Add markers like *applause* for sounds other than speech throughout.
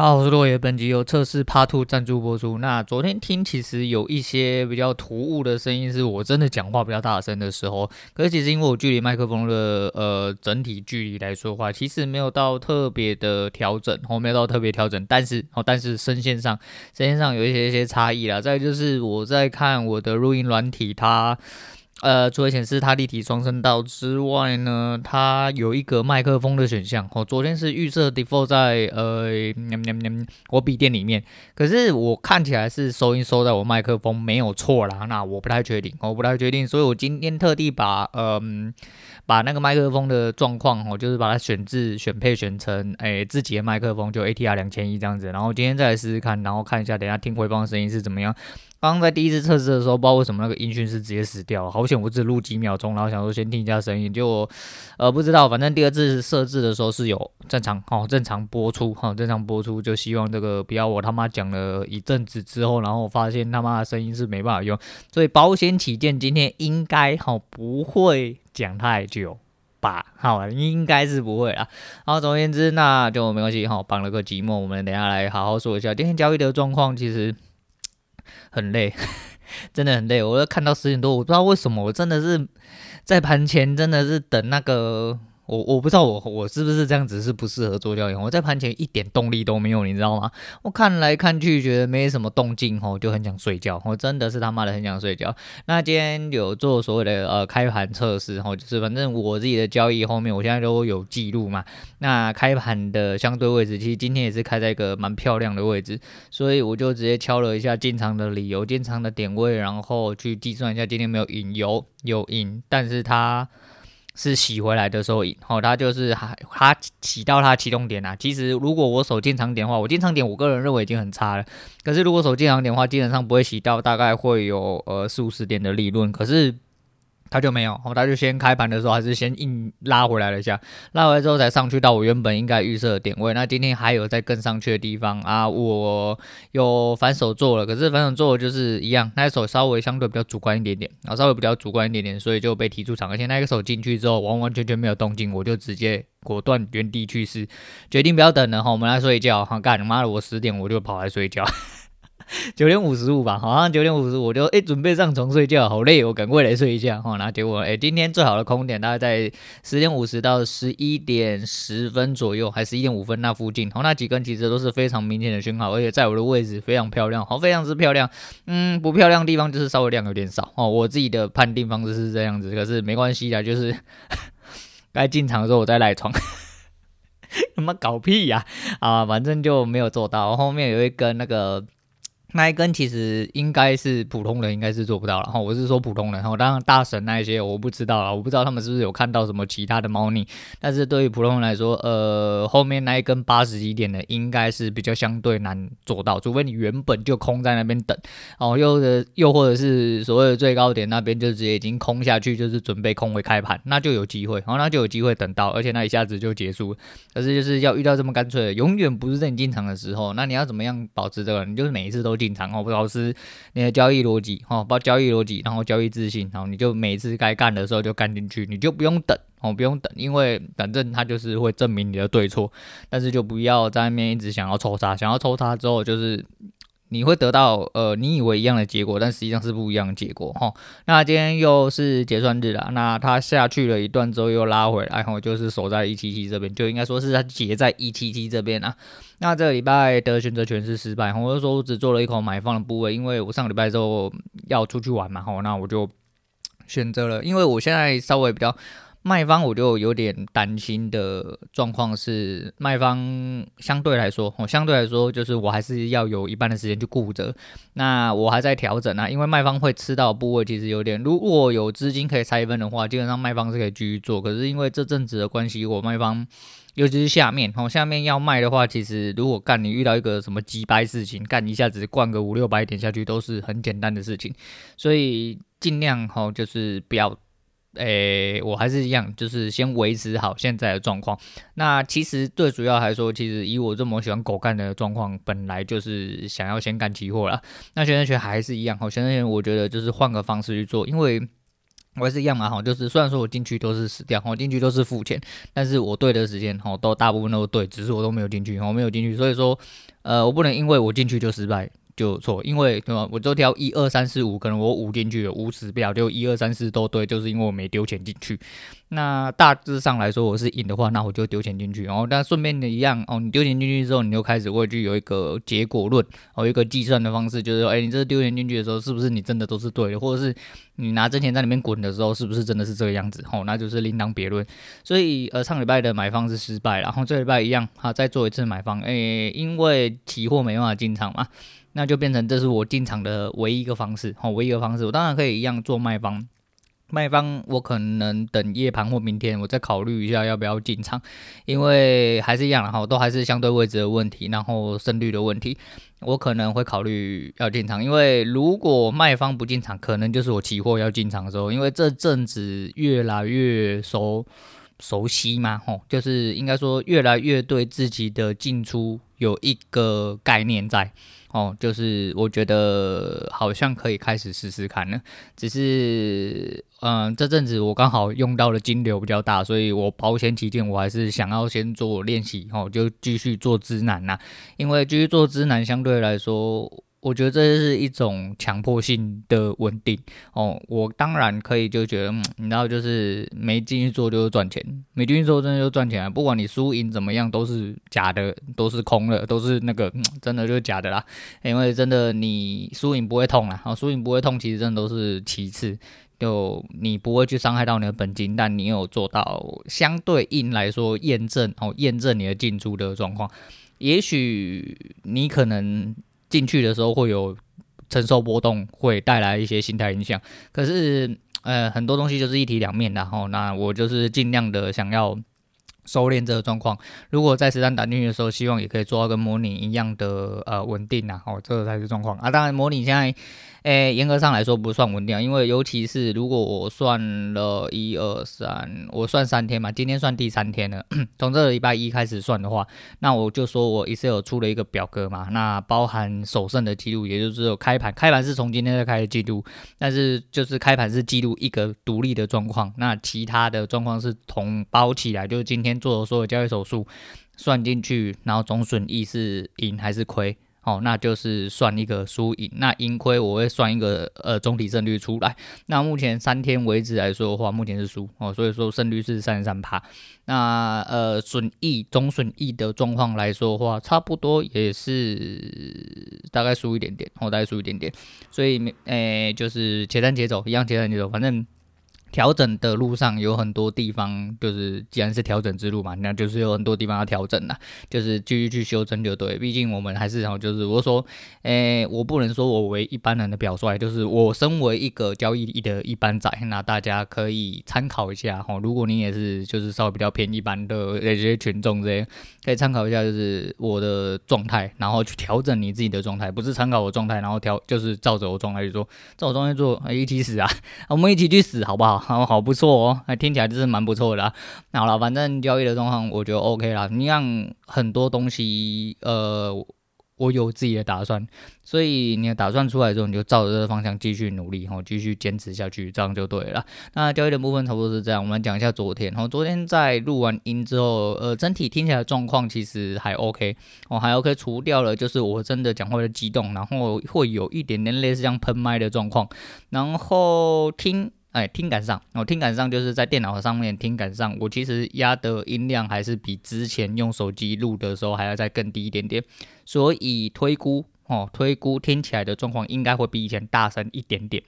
大家好，我是落叶，本集由测试 Part Two 赞助播出。那昨天听其实有一些比较突兀的声音，是我真的讲话比较大声的时候。可是其实因为我距离麦克风的呃整体距离来说话，其实没有到特别的调整，哦，没有到特别调整，但是哦，但是声线上声线上有一些一些差异啦。再就是我在看我的录音软体，它。呃，除了显示它立体双声道之外呢，它有一个麦克风的选项。我、哦、昨天是预设 default 在呃，我笔电里面，可是我看起来是收音收在我麦克风没有错啦。那我不太确定，我不太确定，所以我今天特地把嗯、把那个麦克风的状况，我就是把它选置选配选成诶自己的麦克风，就 ATR 两千一这样子。然后今天再来试试看，然后看一下等一下听回放的声音是怎么样。刚刚在第一次测试的时候，不知道为什么那个音讯是直接死掉，好险我只录几秒钟，然后想说先听一下声音，就呃不知道，反正第二次设置的时候是有正常哦，正常播出哈，正常播出，就希望这个不要我他妈讲了一阵子之后，然后我发现他妈的声音是没办法用，所以保险起见，今天应该哈不会讲太久吧，好，应该是不会啦。然后总而言之，那就没关系哈，绑了个寂寞，我们等下来好好说一下今天交易的状况，其实。很累，*laughs* 真的很累。我要看到十点多，我不知道为什么，我真的是在盘前真的是等那个。我我不知道我我是不是这样子是不适合做交易，我在盘前一点动力都没有，你知道吗？我看来看去觉得没什么动静吼，就很想睡觉，我真的是他妈的很想睡觉。那今天有做所谓的呃开盘测试吼，就是反正我自己的交易后面我现在都有记录嘛。那开盘的相对位置其实今天也是开在一个蛮漂亮的位置，所以我就直接敲了一下进场的理由、进场的点位，然后去计算一下今天没有赢，有有赢，但是它。是洗回来的时候，好，它就是还它洗到它启动点啊。其实如果我手进场点的话，我进场点我个人认为已经很差了。可是如果手进场点的话，基本上不会洗到，大概会有呃四五十点的利润。可是。他就没有，他就先开盘的时候还是先硬拉回来了一下，拉回来之后才上去到我原本应该预设的点位。那今天还有在跟上去的地方啊，我有反手做了，可是反手做就是一样，那一手稍微相对比较主观一点点，然后稍微比较主观一点点，所以就被踢出场。而且那个手进去之后完完全全没有动静，我就直接果断原地去世，决定不要等了哈，我们来睡觉哈，干你妈的我十点我就跑来睡觉。*laughs* 九点五十五吧，好像九点五十五，我就诶准备上床睡觉，好累，我赶快来睡一下哈。然后结果诶，今天最好的空点大概在十点五十到十一点十分左右，还是一点五分那附近。好，那几根其实都是非常明显的讯号，而且在我的位置非常漂亮，好，非常之漂亮。嗯，不漂亮的地方就是稍微量有点少哦。我自己的判定方式是这样子，可是没关系的，就是 *laughs* 该进场的时候我再赖床。*laughs* 他妈搞屁呀！啊，反正就没有做到。后面有一根那个。那一根其实应该是普通人应该是做不到了哈，我是说普通人，然后当然大神那一些我不知道了，我不知道他们是不是有看到什么其他的猫腻，但是对于普通人来说，呃，后面那一根八十几点的应该是比较相对难做到，除非你原本就空在那边等，哦，又的又或者是所谓的最高点那边就直接已经空下去，就是准备空回开盘，那就有机会，然后那就有机会等到，而且那一下子就结束，可是就是要遇到这么干脆的，永远不是在你进场的时候，那你要怎么样保持这个？你就是每一次都。进场哦，老师，你的交易逻辑哦，包交易逻辑，然后交易自信，然后你就每次该干的时候就干进去，你就不用等哦，不用等，因为反正它就是会证明你的对错，但是就不要在那边一直想要抽它，想要抽它之后就是。你会得到呃，你以为一样的结果，但实际上是不一样的结果哈。那今天又是结算日了，那它下去了一段之后又拉回来，然后就是守在一七七这边，就应该说是它结在一七七这边啊。那这个礼拜的选择权是失败，我就说我只做了一口买方的部位，因为我上个礼拜之后要出去玩嘛，吼，那我就选择了，因为我现在稍微比较。卖方我就有点担心的状况是，卖方相对来说，我相对来说就是我还是要有一半的时间去顾着。那我还在调整啊，因为卖方会吃到部位其实有点，如果有资金可以拆分的话，基本上卖方是可以继续做。可是因为这阵子的关系，我卖方尤其是下面，哦，下面要卖的话，其实如果干你遇到一个什么机掰事情，干一下子灌个五六百点下去都是很简单的事情，所以尽量哈就是不要。诶、我还是一样，就是先维持好现在的状况。那其实最主要来说，其实以我这么喜欢狗干的状况，本来就是想要先干期货了。那选择权还是一样，好，选择权我觉得就是换个方式去做，因为我也是一样嘛，哈，就是虽然说我进去都是死掉，我进去都是付钱，但是我对的时间，哈，都大部分都对，只是我都没有进去，我没有进去，所以说，呃，我不能因为我进去就失败。就错，因为对吧？我就挑一二三四五，可能我五进去了，五死掉，就一二三四都对，就是因为我没丢钱进去。那大致上来说，我是赢的话，那我就丢钱进去。然后，但顺便的一样哦，你丢钱进去之后，你就开始会去有一个结果论，哦，一个计算的方式，就是说，哎，你这丢钱进去的时候，是不是你真的都是对的，或者是你拿真钱在里面滚的时候，是不是真的是这个样子？哦，那就是另当别论。所以，呃，上礼拜的买方是失败，然后这礼拜一样，好，再做一次买方，哎，因为期货没办法进场嘛。那就变成这是我进场的唯一一个方式，哦，唯一一个方式，我当然可以一样做卖方，卖方我可能等夜盘或明天我再考虑一下要不要进场，因为还是一样的哈，都还是相对位置的问题，然后胜率的问题，我可能会考虑要进场，因为如果卖方不进场，可能就是我期货要进场的时候，因为这阵子越来越熟熟悉嘛，吼，就是应该说越来越对自己的进出有一个概念在。哦，就是我觉得好像可以开始试试看了，只是，嗯、这阵子我刚好用到的金流比较大，所以我保险起见，我还是想要先做练习，哦，就继续做支南呐，因为继续做支南相对来说。我觉得这是一种强迫性的稳定哦。我当然可以就觉得，嗯，你知道，就是没进去做就是赚钱，没进去做真的就赚钱啊。不管你输赢怎么样，都是假的，都是空的，都是那个，嗯，真的就是假的啦。因为真的你输赢不会痛啦，哦，输赢不会痛，其实真的都是其次。就你不会去伤害到你的本金，但你有做到相对应来说验证哦，验证你的进出的状况。也许你可能。进去的时候会有承受波动，会带来一些心态影响。可是，呃，很多东西就是一体两面的哈。那我就是尽量的想要收敛这个状况。如果在实战打进去的时候，希望也可以做到跟模拟一样的呃稳定呐。哦，这才是状况啊。当然，模拟现在。诶，严格上来说不算稳定，因为尤其是如果我算了一二三，我算三天嘛，今天算第三天了。从这个礼拜一开始算的话，那我就说我 Excel 出了一个表格嘛，那包含首胜的记录，也就是有开盘，开盘是从今天再开始记录，但是就是开盘是记录一个独立的状况，那其他的状况是同包起来，就是今天做的所有交易手数算进去，然后总损益是赢还是亏。哦，那就是算一个输赢，那盈亏我会算一个呃总体胜率出来。那目前三天为止来说的话，目前是输哦，所以说胜率是三十三趴。那呃损益总损益的状况来说的话，差不多也是大概输一点点，哦，大概输一点点。所以诶、欸，就是且战且走，一样且战且走，反正。调整的路上有很多地方，就是既然是调整之路嘛，那就是有很多地方要调整啦，就是继续去修正就对。毕竟我们还是然后就是我说，诶、我不能说我为一般人的表率，就是我身为一个交易的一般仔，那大家可以参考一下哈。如果你也是就是稍微比较偏一般的这些群众这些，可以参考一下，就是我的状态，然后去调整你自己的状态，不是参考我状态，然后调就是照着我状态去做，照我状态做，一起死啊，我们一起去死好不好？好，好不错哦，还听起来就是蛮不错的啦。那好了，反正交易的状况我觉得 OK 啦。你让很多东西，呃，我有自己的打算，所以你的打算出来之后，你就照着这个方向继续努力，吼，继续坚持下去，这样就对了。那交易的部分差不多是这样，我们讲一下昨天。吼，昨天在录完音之后，呃，整体听起来状况其实还 OK，哦，还 OK，除掉了就是我真的讲话的激动，然后会有一点点类似像喷麦的状况，然后听。哎，听感上，哦、听感上就是在电脑上面听感上，我其实压的音量还是比之前用手机录的时候还要再更低一点点，所以推估哦，推估听起来的状况应该会比以前大声一点点。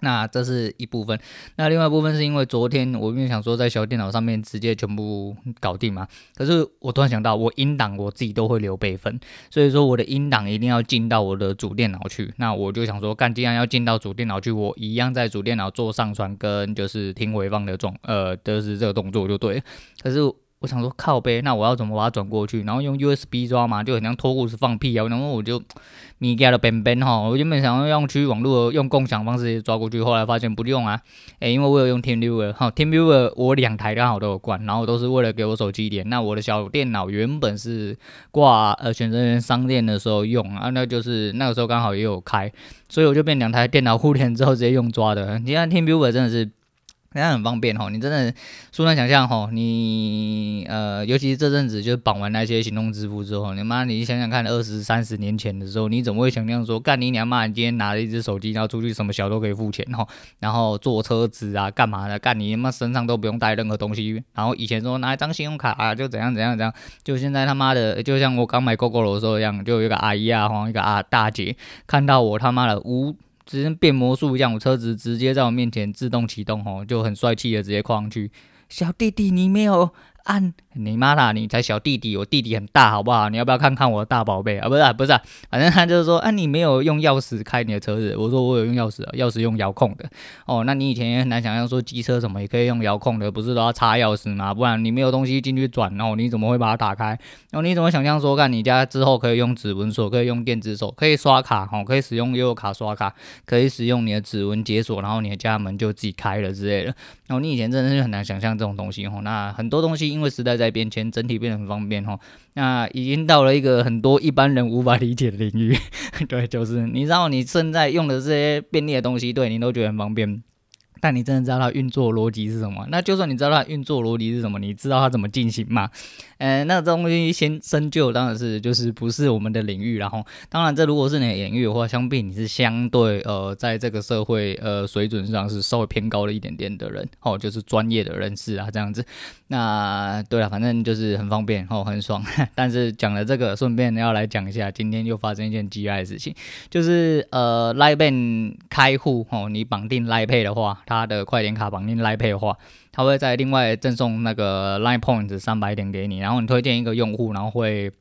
那这是一部分，那另外一部分是因为昨天我因为想说在小电脑上面直接全部搞定嘛，可是我突然想到我音档我自己都会留备份，所以说我的音档一定要进到我的主电脑去，那我就想说干，既然要进到主电脑去，我一样在主电脑做上传跟就是听回放的状呃，就是这个动作就对，可是。我想说靠北，那我要怎么把它转过去？然后用 USB 抓嘛，就很像脱裤子放屁啊！然后我就米给了边边哈，我原本想要用区域网络用共享方式抓过去，后来发现不用啊，诶，因为我有用 TeamViewer 哈，TeamViewer 我两台刚好都有关，然后都是为了给我手机连。那我的小电脑原本是挂呃选择商店的时候用啊，那就是那个时候刚好也有开，所以我就变两台电脑互联之后直接用抓的。你看 TeamViewer 真的是。那很方便哈，你真的舒难想象吼，你呃，尤其是这阵子就是绑完那些行动支付之后，你妈，你想想看，二十三十年前的时候，你怎么会想象说，干你娘妈，你今天拿了一只手机，然后出去什么小都可以付钱哈，然后坐车子啊，干嘛的，干你妈身上都不用带任何东西，然后以前说拿一张信用卡啊，就怎样怎样怎样，就现在他妈的，就像我刚买 GoGo 的时候一样，就有一个阿姨啊，或一个啊大姐，看到我他妈的无。直接变魔术一样，我车子直接在我面前自动启动，吼，就很帅气的直接跨上去。小弟弟，你没有按。你妈啦！你才小弟弟，我弟弟很大，好不好？你要不要看看我的大宝贝啊？不是啊，不是啊，反正他就是说，啊，你没有用钥匙开你的车子。我说我有用钥匙，钥匙用遥控的。哦，那你以前也很难想象说机车什么也可以用遥控的，不是都要插钥匙吗？不然你没有东西进去转，然后你怎么会把它打开？然后你怎么想象说，看你家之后可以用指纹锁，可以用电子锁，可以刷卡，哦，可以使用悠游卡刷卡，可以使用你的指纹解锁，然后你的家门就自己开了之类的。然后你以前真的是很难想象这种东西哦。那很多东西因为时代在变迁，整体变得。很方便哈，那已经到了一个很多一般人无法理解的领域。*laughs* 对，就是你知道你现在用的这些便利的东西，对你都觉得很方便。但你真的知道它运作逻辑是什么？那就算你知道它运作逻辑是什么，你知道它怎么进行吗？呃，那这东西先深究，当然是就是不是我们的领域。然后，当然这如果是你的领域的话，相比你是相对呃，在这个社会呃水准上是稍微偏高了一点点的人，哦，就是专业的人士啊这样子。那对了，反正就是很方便哦，很爽。*laughs* 但是讲了这个，顺便要来讲一下，今天又发生一件 G I 的事情，就是呃，LINE Pay 开户哦，你绑定 l i p a y 的话。他的快点卡绑定 LINE 的话，他会在另外赠送那个 LINE Points 三百点给你，然后你推荐一个用户，然后会。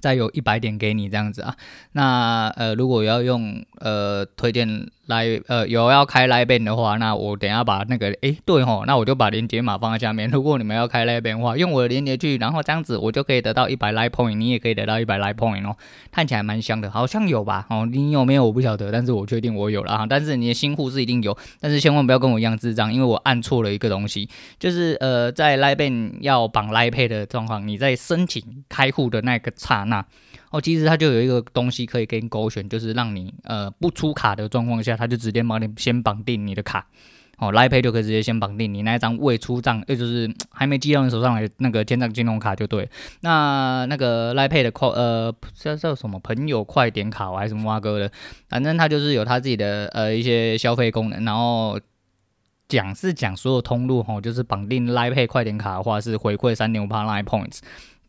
再有一百点给你这样子啊，那呃如果要用呃推荐来呃有要开 LINE Pay 的话，那我等下把那个诶、对吼，那我就把连接码放在下面。如果你们要开 LINE Pay 的话，用我的连接去，然后这样子我就可以得到一百 LINE Point，你也可以得到一百 LINE Point 哦，看起来蛮香的，好像有吧？哦，你有没有我不晓得，但是我确定我有了哈。但是你的新户是一定有，但是千万不要跟我一样智障，因为我按错了一个东西，就是呃在 LINE Pay 要绑 LINE Pay 的状况，你在申请开户的那个刹那。哦，其实它就有一个东西可以给你勾选，就是让你呃不出卡的状况下，它就直接帮你先绑定你的卡，哦，Lipay 就可以直接先绑定你那一张未出账，也就是还没寄到你手上的那个签帐金融卡就对。那那个 Lipay 的快呃叫叫什么朋友快点卡还是什么挖哥的，反正它就是有它自己的呃一些消费功能，然后讲是讲所有通路吼，就是绑定 Lipay 快点卡的话是回馈三点五趴 LINE Points。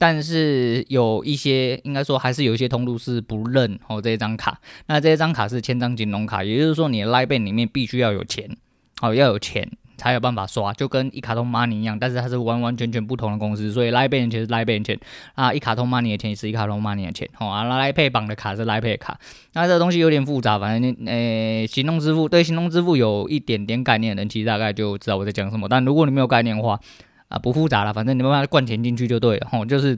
但是有一些，应该说还是有一些通路是不认哦这一张卡。那这一张卡是千张金融卡，也就是说你的 LINE 里面必须要有钱，哦要有钱才有办法刷，就跟一卡通 Money 一样，但是它是完完全全不同的公司。所以 LINE Pay 的钱是 LINE Pay 的钱啊，一卡通 Money 的钱也是一卡通 Money 的钱。哦啊，LINE Pay 绑的卡是 LINE Pay 卡。那这个东西有点复杂，反正呃行动支付对行动支付有一点点概念的人，其实大概就知道我在讲什么。但如果你没有概念的话，啊，不复杂了，反正你慢慢灌钱进去就对了，吼，就是，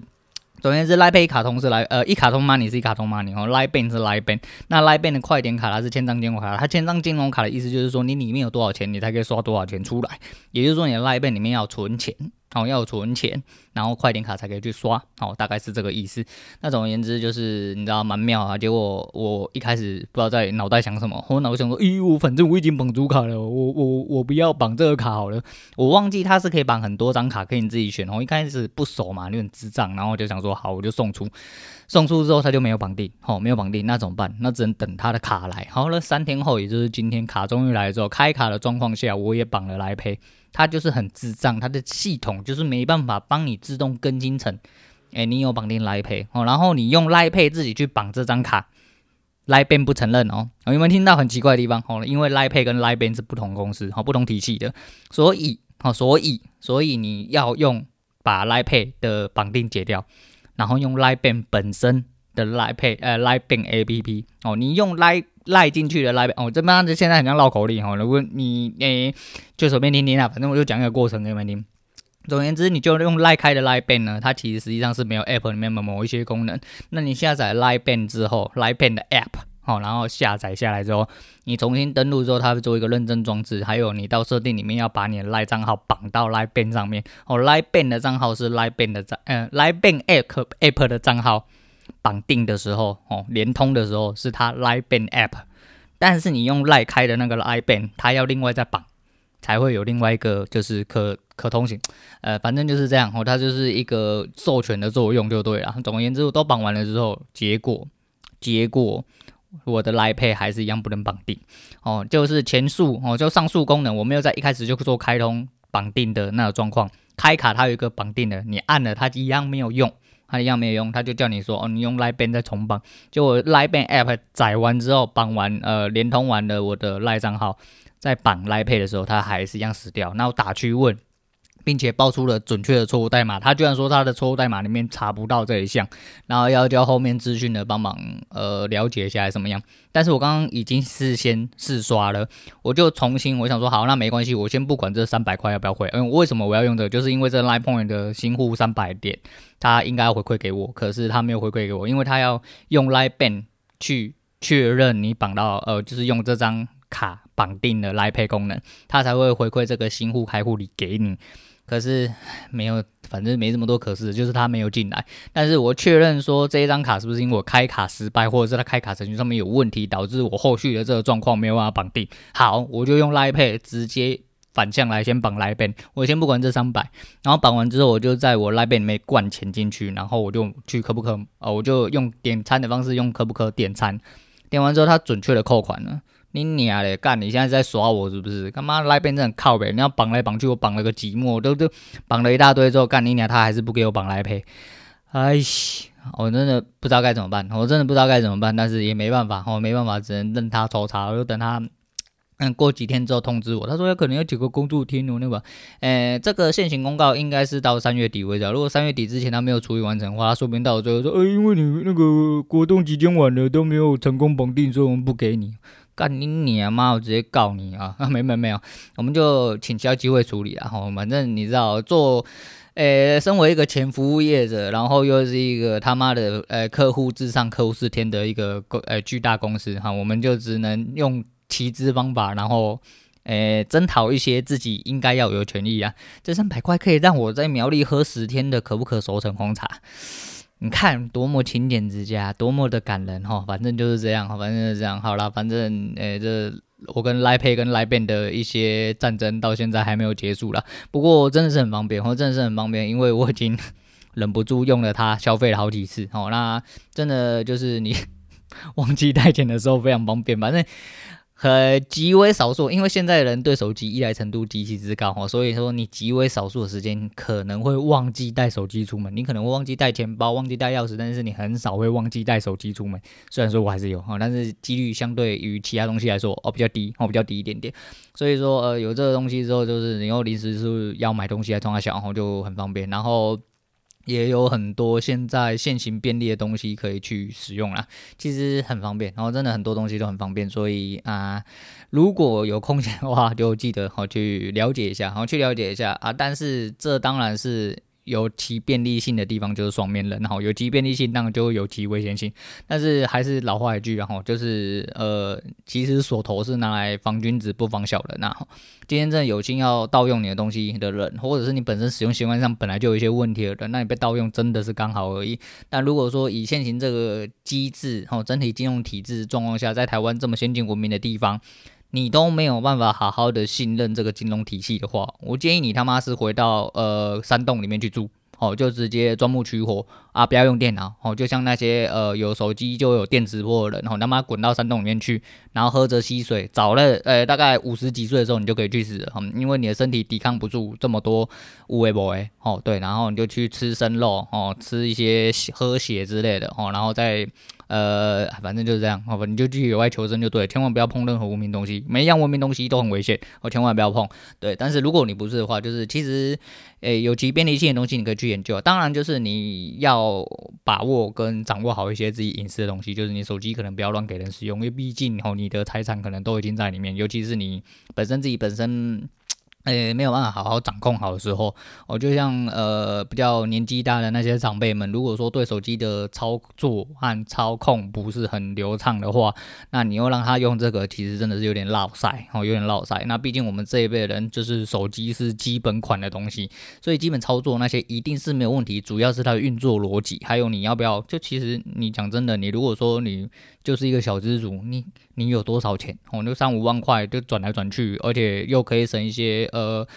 首先是 LINE Pay 一卡通是来，呃，一卡通 Money 是一卡通 Money，哦，LINE Bank 是 LINE Bank，那 LINE Bank 的快点卡它是千张金融卡，它千张金融卡的意思就是说你里面有多少钱，你才可以刷多少钱出来，也就是说你的 LINE Bank 里面要存钱。哦，要存钱，然后快点卡才可以去刷，哦，大概是这个意思。那总而言之，就是你知道蛮妙啊。结果我一开始不知道在脑袋想什么，我脑袋想说，咦，我反正我已经绑主卡了，我我我不要绑这个卡好了。我忘记它是可以绑很多张卡，可以你自己选。我一开始不熟嘛，有点智障，然后就想说，好，我就送出。送出之后他就没有绑定，哦，没有绑定，那怎么办？那只能等他的卡来。好了，三天后，也就是今天，卡终于来了之后，开卡的状况下，我也绑了来赔。它就是很智障，它的系统就是没办法帮你自动更新成，哎，你有绑定 LINE Pay 哦，然后你用 LINE Pay 自己去绑这张卡，LINE Bank 不承认哦。有没有听到很奇怪的地方？哦，因为 LINE Pay 跟 LINE Bank 是不同公司，哦，不同体系的，所以，哦，所以，所以你要用把 LINE Pay 的绑定解掉，然后用 LINE Bank 本身的 LINE Pay，呃，LINE Bank APP 哦，你用 LINE 赖进去的 lipad 哦，这边子现在很像绕口令哈。如果你诶、就随便听听啊，反正我就讲一个过程给你们听。总而言之，你就用 ly 开的赖 ban 呢，它其实实际上是没有 App 里面的某一些功能。那你下载赖 ban 之后赖 ban 的 App 好，然后下载下来之后，你重新登录之后，它会做一个认证装置。还有你到设定里面要把你的 ly 账号绑到赖 ban 上面哦赖 ban 的账号是赖 ban 的账，嗯呃，赖 ban App App 的账号。绑定的时候，哦，联通的时候是它 Live Bank App，但是你用 LINE 开的那个 LINE Bank，它要另外再绑，才会有另外一个就是可可通行，呃，反正就是这样哦，它就是一个授权的作用就对了。总而言之，我都绑完了之后，结果结果我的 Line Pay 还是一样不能绑定哦，就是前述哦，就上述功能我没有在一开始就做开通绑定的那个状况，开卡它有一个绑定的，你按了它一样没有用。他一样没有用，他就叫你说哦，你用 LINE Bank 再重绑。就我 LINE Bank App 载完之后，绑完呃联通完了我的 LINE 账号，再绑 LINE Pay 的时候，他还是一样死掉。那我打去问。并且报出了准确的错误代码，他居然说他的错误代码里面查不到这一项，然后要叫后面资讯的帮忙呃了解一下怎么样。但是我刚刚已经事先试刷了，我就重新我想说好，那没关系，我先不管这三百块要不要回，嗯，为什么我要用这个？就是因为这 Line Point 的新户三百点，他应该要回馈给我，可是他没有回馈给我，因为他要用 Line Bank 去确认你绑到呃，就是用这张卡绑定的 Line Pay 功能，他才会回馈这个新户开户礼给你。可是没有，反正没这么多可是，就是他没有进来。但是我确认说这一张卡是不是因为我开卡失败，或者是他开卡程序上面有问题，导致我后续的这个状况没有办法绑定。好，我就用 Line Pay 直接反向来先绑 Line Bank，我先不管这三百，然后绑完之后，我就在我 Line Bank 里面灌钱进去，然后我就去可不可啊，我就用点餐的方式用可不可点餐，点完之后他准确的扣款了。你娘嘞，干！你现在在耍我是不是？干嘛来变成靠北？你要绑来绑去，我绑了个寂寞，都都绑了一大堆之后，干你娘，他还是不给我绑来赔。哎西，我真的不知道该怎么办，我真的不知道该怎么办，但是也没办法，我没办法，只能任他抽查，我就等他，嗯，过几天之后通知我。他说有可能有几个工作天哦，那个，呃，这个现行公告应该是到三月底为止。如果三月底之前他没有处理完成的话，他说不定到最后说，哎，因为你那个活动期间晚了都没有成功绑定，所以我们不给你。干你娘妈！我直接告你啊！*laughs* 没没没有，我们就请教机会处理啊。吼，反正你知道，做，诶、身为一个前服务业者，然后又是一个他妈的，诶、欸，客户至上、客户是天的一个公，诶、巨大公司哈，我们就只能用骑资方法，然后，诶、征讨一些自己应该要有权益啊。这三百块可以让我在苗栗喝十天的可不可熟成红茶。你看多么勤俭之家，多么的感人哈！反正就是这样，反正就是这样。好啦，反正诶、欸，这我跟 lip 跟 l i b a n 的一些战争到现在还没有结束了。不过真的是很方便，我真的是很方便，因为我已经忍不住用了它，消费了好几次。哦，那真的就是你 *laughs* 忘记带钱的时候非常方便，反正。呃，极为少数，因为现在的人对手机依赖程度极其之高哈，所以说你极为少数的时间可能会忘记带手机出门，你可能会忘记带钱包、忘记带钥匙，但是你很少会忘记带手机出门。虽然说我还是有哈，但是几率相对于其他东西来说哦比较低哦比较低一点点。所以说呃有这个东西之后，就是你又临时是要买东西来装它小，然后就很方便，然后。也有很多现在现行便利的东西可以去使用啦，其实很方便，然后真的很多东西都很方便，所以啊、如果有空闲的话，就记得好去了解一下，好去了解一下啊，但是这当然是。有其便利性的地方就是双面刃，然后有其便利性当然就会有其危险性，但是还是老话一句，然后就是呃，其实锁头是拿来防君子不防小人呐。今天真的有心要盗用你的东西的人，或者是你本身使用习惯上本来就有一些问题的人，那你被盗用真的是刚好而已。但如果说以现行这个机制，哦，整体金融体制状况下，在台湾这么先进文明的地方。你都没有办法好好的信任这个金融体系的话，我建议你他妈是回到呃山洞里面去住，哦，就直接钻木取火啊，不要用电脑，哦，就像那些呃有手机就有电磁波的人，哦，他妈滚到山洞里面去，然后喝着溪水，早了呃大概五十几岁的时候你就可以去死了，嗯，因为你的身体抵抗不住这么多乌龟波诶，哦对，然后你就去吃生肉，哦，吃一些喝血之类的，哦，然后再。呃，反正就是这样，好吧，你就去野外求生就对，千万不要碰任何文明东西，每一样文明东西都很危险，我千万不要碰。对，但是如果你不是的话，就是其实，诶、欸，有其便利性的东西你可以去研究，当然就是你要哦把握跟掌握好一些自己隐私的东西，就是你手机可能不要乱给人使用，因为毕竟哦，你的财产可能都已经在里面，尤其是你本身自己本身。诶，没有办法好好掌控好的时候，哦，就像呃比较年纪大的那些长辈们，如果说对手机的操作和操控不是很流畅的话，那你又让他用这个，其实真的是有点落赛哦，有点落赛。那毕竟我们这一辈人就是手机是基本款的东西，所以基本操作那些一定是没有问题，主要是它的运作逻辑，还有你要不要。就其实你讲真的，你如果说你就是一个小资族，你你有多少钱哦？就三五万块就转来转去，而且又可以省一些。呃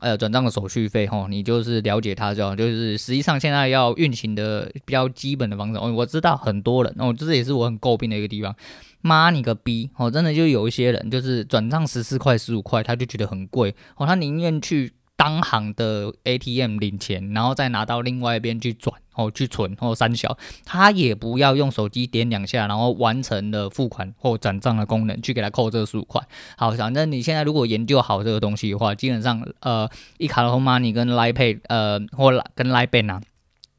呃，转账的手续费吼，你就是了解它就好。就是实际上现在要运行的比较基本的方式，哦，我知道很多人哦，这也是我很诟病的一个地方。妈你个逼哦，真的就有一些人就是转账十四块、十五块，他就觉得很贵哦，他宁愿去。央行的 ATM 领钱，然后再拿到另外一边去转哦，去存或三小，他也不要用手机点两下，然后完成了付款或转账的功能，去给他扣这十五块。好，反正你现在如果研究好这个东西的话，基本上呃，一卡通 money 跟 Line Pay 呃或跟 Line Bank 啊。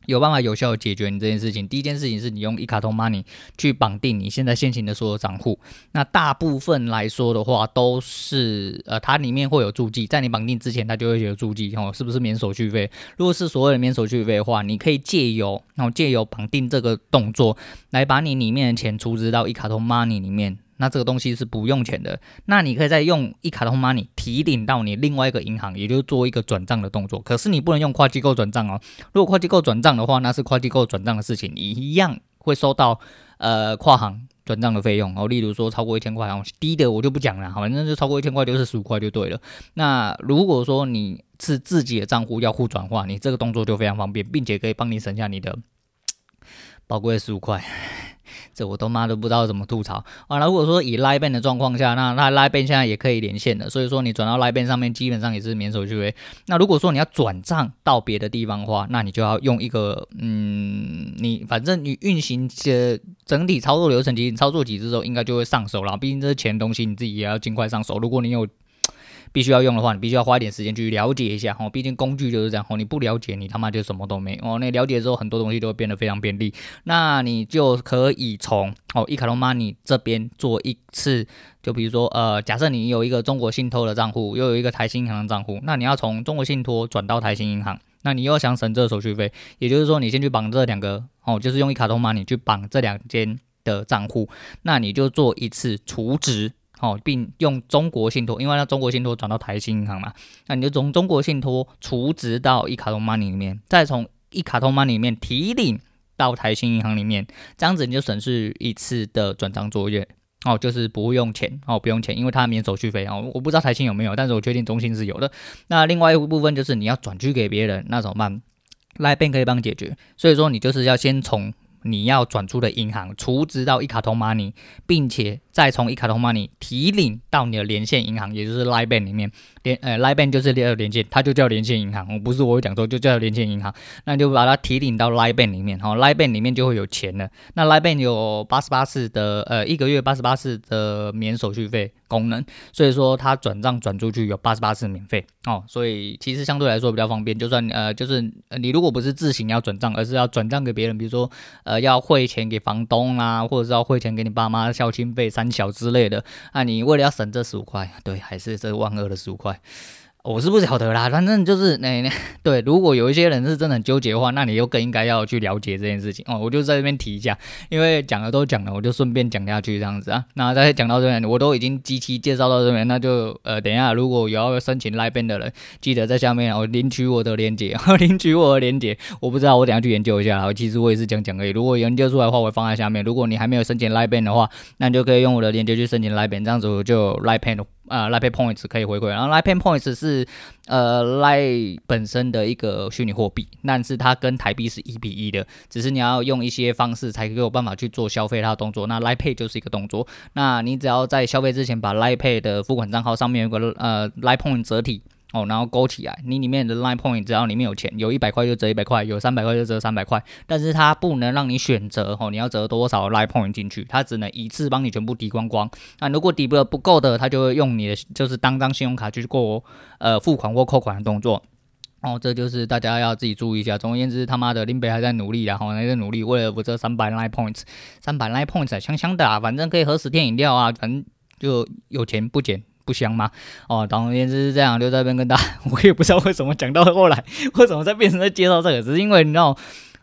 有办法有效的解决你这件事情。第一件事情是你用一卡通 money 去绑定你现在现行的所有账户。那大部分来说的话，都是呃，它里面会有注记，在你绑定之前，它就会有注记哦，是不是免手续费？如果是所谓的免手续费的话，你可以借由然后借由绑定这个动作，来把你里面的钱储值到一卡通 money 里面。那这个东西是不用钱的，那你可以再用一卡通 money 提领到你另外一个银行，也就是做一个转账的动作。可是你不能用跨机构转账哦。如果跨机构转账的话，那是跨机构转账的事情，你一样会收到呃跨行转账的费用哦。例如说超过一千块哦，低的我就不讲了，反正就超过一千块就是十五块就对了。那如果说你是自己的账户要互转化，你这个动作就非常方便，并且可以帮你省下你的宝贵的十五块。这我都妈都不知道怎么吐槽啊！那如果说以 Line Bank 的状况下，那那 Line Bank 现在也可以连线的，所以说你转到 Line Bank 上面，基本上也是免手续费。那如果说你要转账到别的地方的话，那你就要用一个嗯，你反正你运行的整体操作流程，其实你操作几次之后，应该就会上手了。毕竟这是钱东西，你自己也要尽快上手。如果你有必须要用的话，你必须要花一点时间去了解一下哦。毕竟工具就是这样哦，你不了解，你他妈就什么都没哦。那了解之后，很多东西都会变得非常便利。那你就可以从哦，一卡通 money 这边做一次，就比如说呃，假设你有一个中国信托的账户，又有一个台新银行的账户，那你要从中国信托转到台新银行，那你又想省这个手续费，也就是说，你先去绑这两个哦，就是用一卡通 money 去绑这两间的账户，那你就做一次储值。哦，并用中国信托，因为那中国信托转到台新银行嘛，那你就从中国信托储值到一卡通 money 里面，再从一卡通 money 里面提领到台新银行里面，这样子你就省去一次的转账作业。哦，就是不用钱哦，不用钱，因为它免手续费哦。我不知道台新有没有，但是我确定中信是有的。那另外一部分就是你要转去给别人，那怎么办？Line Bank 可以帮你解决。所以说你就是要先从你要转出的银行储值到一卡通 money，并且。再从一卡通 money 提领到你的连线银行，也就是 li bank 里面，连呃 li bank 就是连连线，它就叫连线银行，我不是我讲错，就叫连线银行，那就把它提领到 li bank 里面，好，li bank 里面就会有钱了。那 li bank 有八十八次的呃一个月八十八次的免手续费功能，所以说它转账转出去有八十八次免费哦，所以其实相对来说比较方便。就算呃就是呃你如果不是自行要转账，而是要转账给别人，比如说呃要汇钱给房东啊，或者是要汇钱给你爸妈孝亲费三。小之类的，那你为了要省这十五块，对，还是这万恶的十五块。我是不晓得啦，反正就是那那 *laughs* 对，如果有一些人是真的很纠结的话，那你又更应该要去了解这件事情哦。我就在这边提一下，因为讲了都讲了，我就顺便讲下去这样子啊。那再讲到这边，我都已经机器介绍到这边，那就呃等一下，如果有要申请 Line 的人，记得在下面哦领取我的链接，*laughs* 领取我的链接。我不知道，我等下去研究一下。其实我也是讲讲而已。如果研究出来的话，我会放在下面。如果你还没有申请 Line 的话，那你就可以用我的链接去申请 Line 这样子我就 Line Bank 啊，Line Pay Points 可以回馈，然后 Line Points 是是呃 l i e 本身的一个虚拟货币，但是它跟台币是一比一的，只是你要用一些方式才有办法去做消费它的动作。那 l i e Pay 就是一个动作，那你只要在消费之前把 l i e Pay 的付款账号上面有个呃 l i e Point 折体。哦，然后勾起来，你里面的 Line Point 只要里面有钱，有一百块就折一百块，有三百块就折三百块，但是它不能让你选择哦，你要折多少 Line Point 进去，它只能一次帮你全部抵光光。那如果抵不了不够的，它就会用你的就是当张信用卡去过呃付款或扣款的动作。哦，这就是大家要自己注意一下。总而言之，他妈的林北还在努力，然后还在努力，为了我这三百 Line Points，三百 Line Points 香香的啊，反正可以喝十天饮料啊，反正就有钱不捡。不香吗？哦，总而言之是这样，就在这边跟大家，*laughs* 我也不知道为什么讲到后来，*laughs* 为什么在变成在介绍这个，只是因为你知道。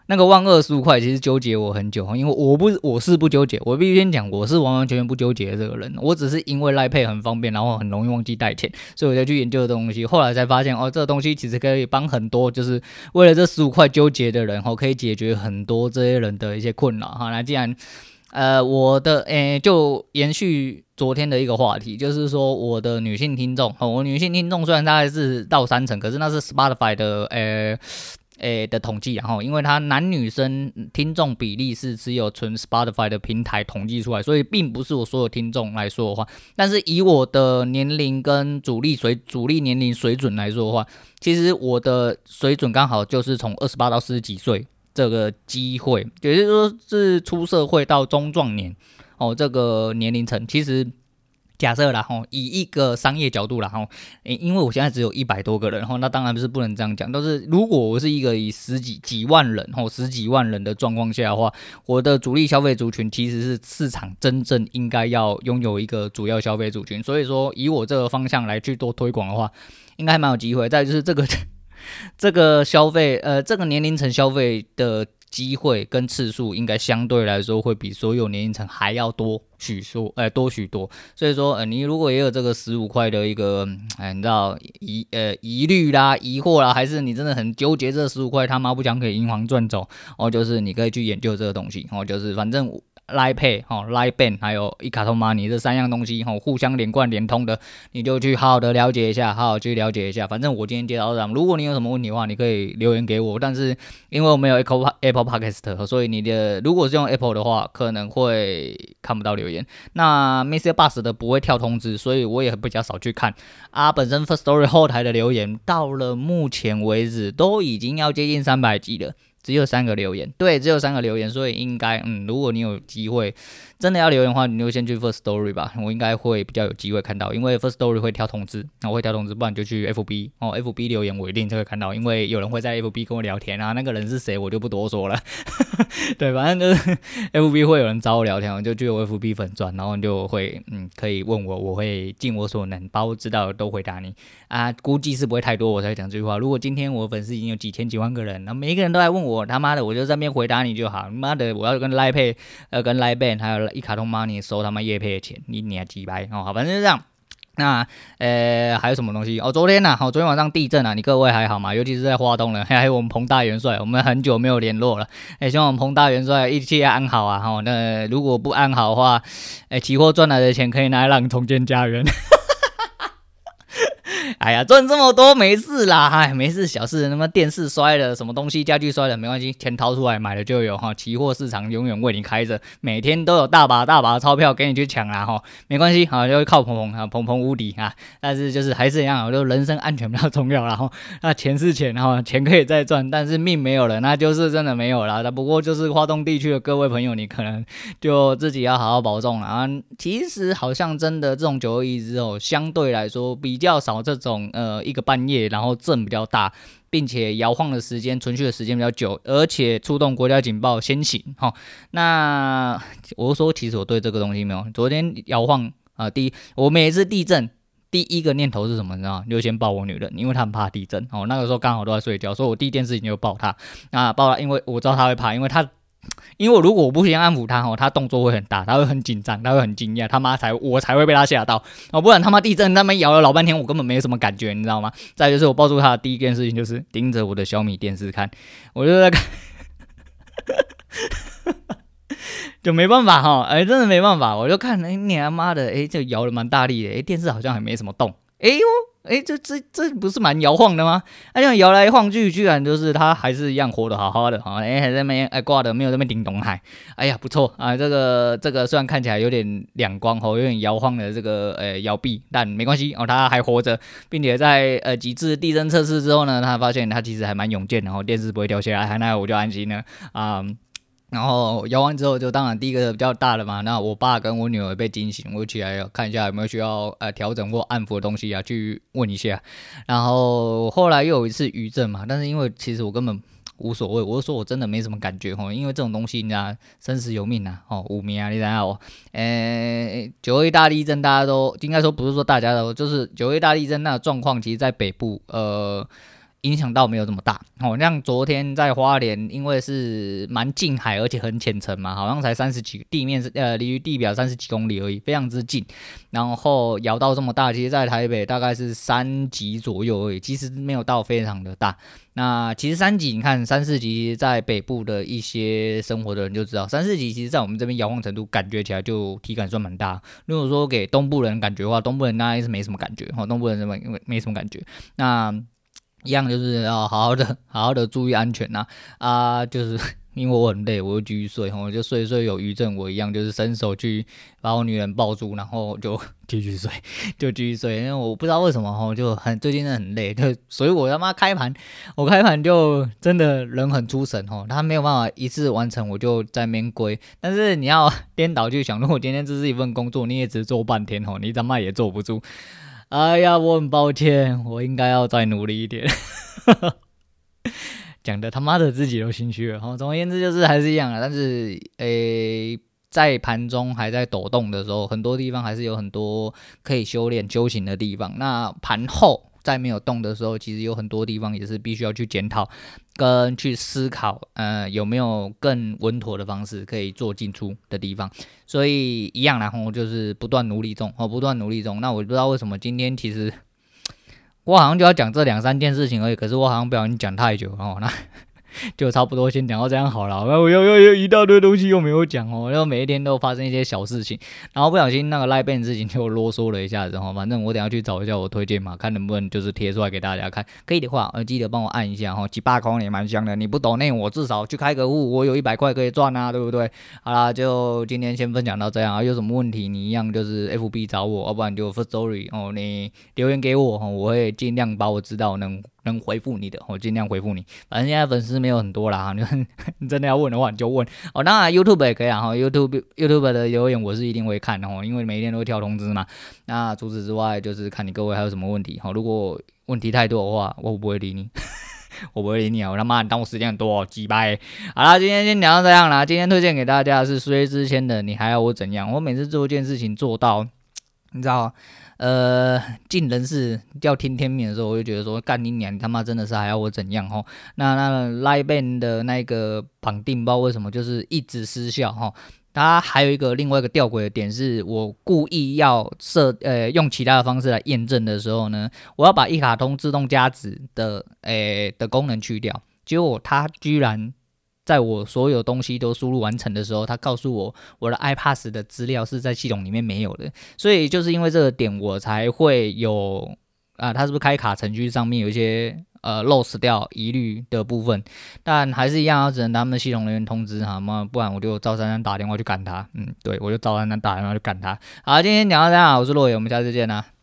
那个万二十五块其实纠结我很久，因为我不我是不纠结，我必须先讲我是完完全全不纠结这个人，我只是因为赖配很方便，然后很容易忘记带钱，所以我才去研究这东西。后来才发现哦，这个东西其实可以帮很多就是为了这十五块纠结的人，哦，可以解决很多这些人的一些困扰哈。那既然呃我的诶就延续昨天的一个话题，就是说我的女性听众，哦，我女性听众虽然大概是到三成，可是那是 Spotify 的诶。诶的统计，然后因为它男女生听众比例是只有纯 Spotify 的平台统计出来，所以并不是我所有听众来说的话。但是以我的年龄跟主力水主力年龄水准来说的话，其实我的水准刚好就是从二十八到四十几岁这个机会，也就是说是出社会到中壮年哦，这个年龄层其实。假设啦吼，以一个商业角度啦吼，诶，因为我现在只有一百多个人吼，那当然不是不能这样讲。但是如果我是一个以十几几万人吼，十几万人的状况下的话，我的主力消费族群其实是市场真正应该要拥有一个主要消费族群。所以说，以我这个方向来去做推广的话，应该还蛮有机会。再就是这个这个消费，呃，这个年龄层消费的。机会跟次数应该相对来说会比所有年龄层还要多许多，呃，多许多。所以说，呃，你如果也有这个十五块的一个，哎，你知道疑呃疑虑啦、疑惑啦，还是你真的很纠结这十五块他妈不想给银行赚走，哦，就是你可以去研究这个东西，哦，就是反正。Line Pay 哈，Line Bank 还有一卡通 Money 这三样东西哈，互相连贯连通的，你就去好好的了解一下，好好去了解一下。反正我今天介绍这样，如果你有什么问题的话，你可以留言给我。但是因为我没有 Apple Apple Podcast，所以你的如果是用 Apple 的话，可能会看不到留言。那 Mr. Bus 的不会跳通知，所以我也比较少去看。啊，本身 First Story 后台的留言到了目前为止都已经要接近三百集了。只有三个留言，对，只有三个留言，所以应该，嗯，如果你有机会。真的要留言的话，你就先去 First Story 吧，我应该会比较有机会看到，因为 First Story 会跳通知，然后会跳通知，不然就去 FB 哦，FB 留言我一定就会看到，因为有人会在 FB 跟我聊天啊，那个人是谁我就不多说了，*laughs* 对，反正就是 FB 会有人找我聊天，我就去我 FB 粉专，然后你就会嗯可以问我，我会尽我所能把我知道的都回答你啊，估计是不会太多我才讲这句话。如果今天我粉丝已经有几千几万个人，那每一个人都来问我，他妈的我就在那边回答你就好，妈的我要跟 Line Pay 呃跟 Line Bank 还有。一卡通 money 收他妈叶配的钱，你你还几百哦？好，反正就这样。那呃，还有什么东西哦？昨天呐，好，昨天晚上地震啊，你各位还好吗？尤其是在华东了，还有我们彭大元帅，我们很久没有联络了。哎，希望我们彭大元帅一切安好啊！哈，那如果不安好的话，哎，期货赚来的钱可以拿来让你重建家园。哎呀，赚这么多没事啦，哎，没事小事。那么电视摔了，什么东西家具摔了没关系，钱掏出来买了就有哈。期货市场永远为你开着，每天都有大把大把的钞票给你去抢啦哈。没关系，好，就靠鹏鹏啊，鹏鹏无敌啊。但是就是还是一样，就人身安全比较重要啦哈。那钱是钱哈，钱可以再赚，但是命没有了，那就是真的没有了。那不过就是华东地区的各位朋友，你可能就自己要好好保重了啊。其实好像真的这种九二一之后，相对来说比较少这种。呃，一个半夜，然后震比较大，并且摇晃的时间、存续的时间比较久，而且触动国家警报先行。哈，那我说，其实我对这个东西没有。昨天摇晃啊、第一，我每一次地震第一个念头是什么？你知道吗？就先抱我女人，因为她很怕地震。哦，那个时候刚好都在睡觉，所以我第一件事情就抱她。那抱她，因为我知道她会怕，因为她。因为如果我不先安抚他哦，他动作会很大，他会很紧张，他会很惊讶，他妈才我才会被他吓到哦，不然他妈地震他妈摇了老半天，我根本没什么感觉，你知道吗？再就是我抱住他的第一件事情就是盯着我的小米电视看，我就在看，*laughs* 就没办法哈，哎，真的没办法，我就看，哎，你他妈的，哎，这摇的蛮大力的，哎，电视好像还没什么动，哎呦。哎，这这这不是蛮摇晃的吗？哎，这样摇来晃去，居然就是它还是一样活得好好的哈！哎，还在那边哎挂的没有那边顶东海，哎呀不错啊！这个这个虽然看起来有点两光哦，有点摇晃的这个呃摇臂，但没关系哦，它还活着，并且在呃几次地震测试之后呢，他发现它其实还蛮勇健，然后电视不会掉下来，那我就安心了啊。然后摇完之后，就当然第一个比较大的嘛。那我爸跟我女儿被惊醒，我起来看一下有没有需要呃调整或安抚的东西啊，去问一下。然后后来又有一次余震嘛，但是因为其实我根本无所谓。我就说我真的没什么感觉哈，因为这种东西你知道生死有命呐，哦，无名啊，你知道哦，诶，九二一大地震大家都应该说不是说大家都，就是九二一大地震那状况，其实在北部，呃。影响到没有这么大哦，像昨天在花莲，因为是蛮近海，而且很浅层嘛，好像才三十几，地面是呃离地表三十几公里而已，非常之近。然后摇到这么大，其实在台北大概是三级左右而已，其实没有到非常的大。那其实三级，你看三四级，在北部的一些生活的人就知道，三四级其实在我们这边摇晃程度感觉起来就体感算蛮大。如果说给东部人感觉的话，东部人大概是没什么感觉哈，东部人什么因为没什么感觉。那一样就是要好好的、好好的注意安全呐啊！就是 *laughs* 因为我很累，我就继续睡，我就睡睡有余震，我一样就是伸手去把我女人抱住，然后就继续睡，*laughs* 就继续睡。因为我不知道为什么哈，就很最近真的很累，就所以我他妈开盘，我开盘就真的人很出神吼，他没有办法一次完成，我就在那边归。但是你要颠倒去想，如果今天这是一份工作，你也只做半天吼，你他妈也坐不住。哎呀，我很抱歉，我应该要再努力一点。*laughs* 讲的他妈的自己都心虚了。哈，总而言之就是还是一样啊。但是，诶、在盘中还在抖动的时候，很多地方还是有很多可以修炼、修行的地方。那盘后。在没有动的时候，其实有很多地方也是必须要去检讨跟去思考，呃，有没有更稳妥的方式可以做进出的地方。所以一样，然后就是不断努力中，哦，不断努力中。那我不知道为什么今天其实我好像就要讲这两三件事情而已，可是我好像不小心讲太久哦，那。*laughs* 就差不多先讲到这样好了，然后又又又一大堆东西又没有讲哦，然后每一天都发生一些小事情，然后不小心那个赖账的事情就啰嗦了一下子哈，反正我等下去找一下我推荐嘛，看能不能就是贴出来给大家看，可以的话呃记得帮我按一下哈，几把空也蛮香的，你不懂那我至少去开个户，我有一百块可以赚啊，对不对？好啦，就今天先分享到这样啊，有什么问题你一样就是 FB 找我，要不然就 Firstory 哦，你留言给我哈，我会尽量把我知道能。能回复你的，我尽量回复你。反正现在粉丝没有很多啦，你 *laughs* 真的要问的话，你就问哦。当然 YouTube 也可以啊，哈，YouTube YouTube 的留言我是一定会看的哦，因为每一天都会跳通知嘛。那除此之外，就是看你各位还有什么问题。好，如果问题太多的话，我不会理你，*laughs* 我不会理你啊！我他妈你当我时间很多，哦鸡巴。好啦，今天先聊到这样啦。今天推荐给大家的是薛之谦的，你还要我怎样？我每次做一件事情做到，你知道。呃，尽人事要听天命的时候，我就觉得说，干你娘，你他妈真的是还要我怎样齁？那那 LINE BANG 的那个绑定包为什么就是一直失效齁？它还有一个另外一个吊诡的点是，我故意要设呃用其他的方式来验证的时候呢，我要把一卡通自动加值的诶、的功能去掉，结果它居然。在我所有东西都输入完成的时候，他告诉我我的 iPass 的资料是在系统里面没有的，所以就是因为这个点，我才会有啊，他是不是开卡程序上面有一些呃 loss 掉疑虑的部分，但还是一样，只能他们的系统人员通知哈，嘛，不然我就赵珊珊打电话去赶他，嗯，对，我就赵珊珊打电话去赶他。好，今天讲到这样，我是洛野，我们下次见啦。